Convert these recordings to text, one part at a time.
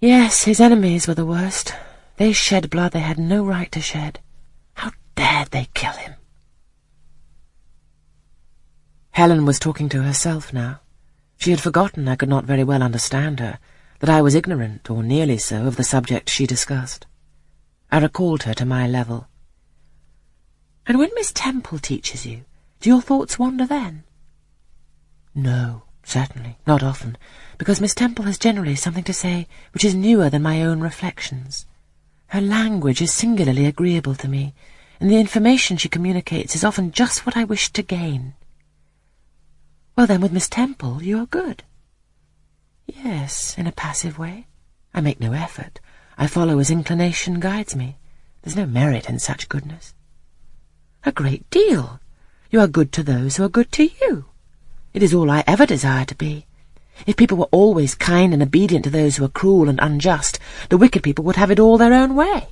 Yes, his enemies were the worst. They shed blood they had no right to shed. How dared they kill him? Helen was talking to herself now. She had forgotten I could not very well understand her, that I was ignorant, or nearly so, of the subject she discussed. I recalled her to my level. And when Miss Temple teaches you, do your thoughts wander then? No, certainly, not often, because Miss Temple has generally something to say which is newer than my own reflections. Her language is singularly agreeable to me, and the information she communicates is often just what I wish to gain. Well, then, with Miss Temple, you are good. Yes, in a passive way. I make no effort. I follow as inclination guides me. There's no merit in such goodness. A great deal. You are good to those who are good to you. It is all I ever desire to be. If people were always kind and obedient to those who are cruel and unjust, the wicked people would have it all their own way.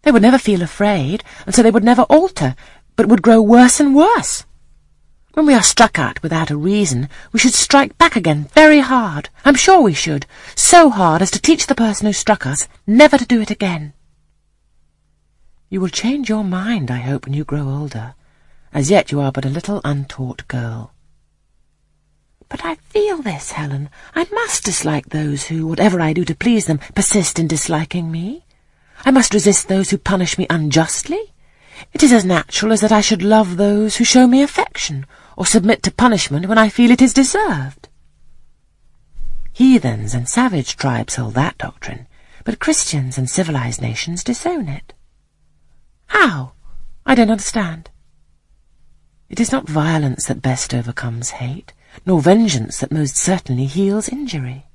They would never feel afraid, and so they would never alter, but would grow worse and worse. When we are struck at without a reason, we should strike back again very hard. I'm sure we should. So hard as to teach the person who struck us never to do it again. You will change your mind, I hope, when you grow older. As yet you are but a little untaught girl. I feel this, Helen. I must dislike those who, whatever I do to please them, persist in disliking me. I must resist those who punish me unjustly. It is as natural as that I should love those who show me affection, or submit to punishment when I feel it is deserved. Heathens and savage tribes hold that doctrine, but Christians and civilized nations disown it. How? I don't understand. It is not violence that best overcomes hate, nor vengeance that most certainly heals injury.